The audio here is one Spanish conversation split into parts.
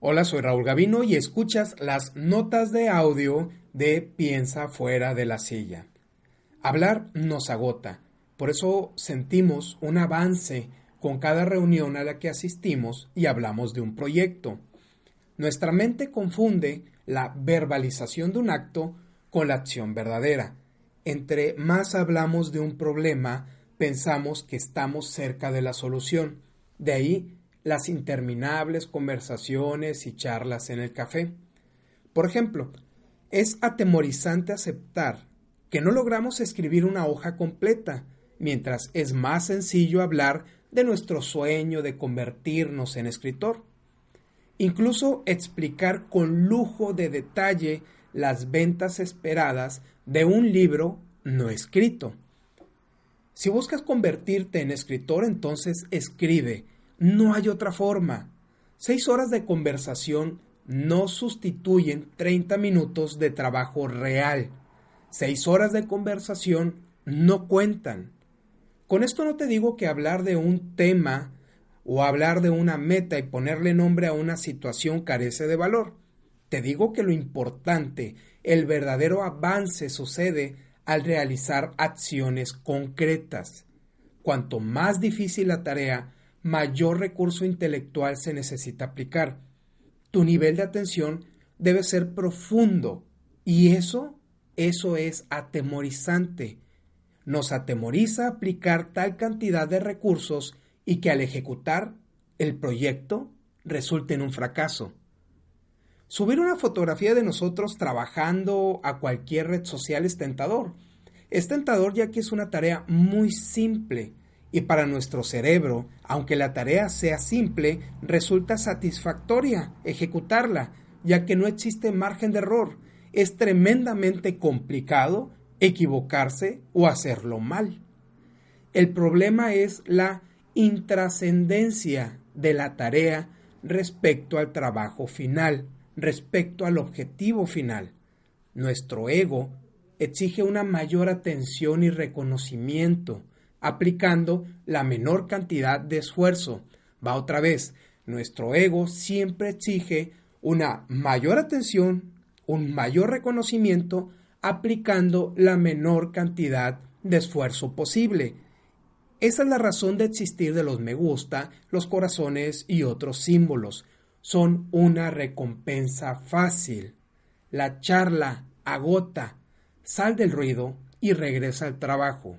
Hola, soy Raúl Gavino y escuchas las notas de audio de Piensa fuera de la silla. Hablar nos agota, por eso sentimos un avance con cada reunión a la que asistimos y hablamos de un proyecto. Nuestra mente confunde la verbalización de un acto con la acción verdadera. Entre más hablamos de un problema, pensamos que estamos cerca de la solución. De ahí las interminables conversaciones y charlas en el café. Por ejemplo, es atemorizante aceptar que no logramos escribir una hoja completa, mientras es más sencillo hablar de nuestro sueño de convertirnos en escritor. Incluso explicar con lujo de detalle las ventas esperadas de un libro no escrito. Si buscas convertirte en escritor, entonces escribe no hay otra forma. Seis horas de conversación no sustituyen 30 minutos de trabajo real. Seis horas de conversación no cuentan. Con esto no te digo que hablar de un tema o hablar de una meta y ponerle nombre a una situación carece de valor. Te digo que lo importante, el verdadero avance sucede al realizar acciones concretas. Cuanto más difícil la tarea, mayor recurso intelectual se necesita aplicar. Tu nivel de atención debe ser profundo y eso, eso es atemorizante. Nos atemoriza aplicar tal cantidad de recursos y que al ejecutar el proyecto resulte en un fracaso. Subir una fotografía de nosotros trabajando a cualquier red social es tentador. Es tentador ya que es una tarea muy simple y para nuestro cerebro, aunque la tarea sea simple, resulta satisfactoria ejecutarla, ya que no existe margen de error. Es tremendamente complicado equivocarse o hacerlo mal. El problema es la intrascendencia de la tarea respecto al trabajo final, respecto al objetivo final. Nuestro ego exige una mayor atención y reconocimiento, aplicando la menor cantidad de esfuerzo. Va otra vez, nuestro ego siempre exige una mayor atención, un mayor reconocimiento, aplicando la menor cantidad de esfuerzo posible. Esa es la razón de existir de los me gusta, los corazones y otros símbolos. Son una recompensa fácil. La charla agota, sal del ruido y regresa al trabajo.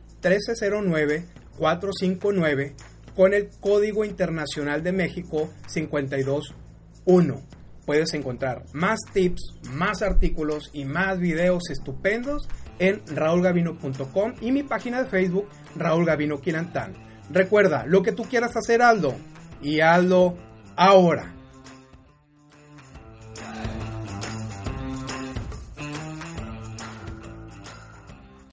1309 459 con el Código Internacional de México 521. Puedes encontrar más tips, más artículos y más videos estupendos en raulgavino.com y mi página de Facebook Raúl Gavino Quilantán. Recuerda, lo que tú quieras hacer, Aldo, y hazlo ahora.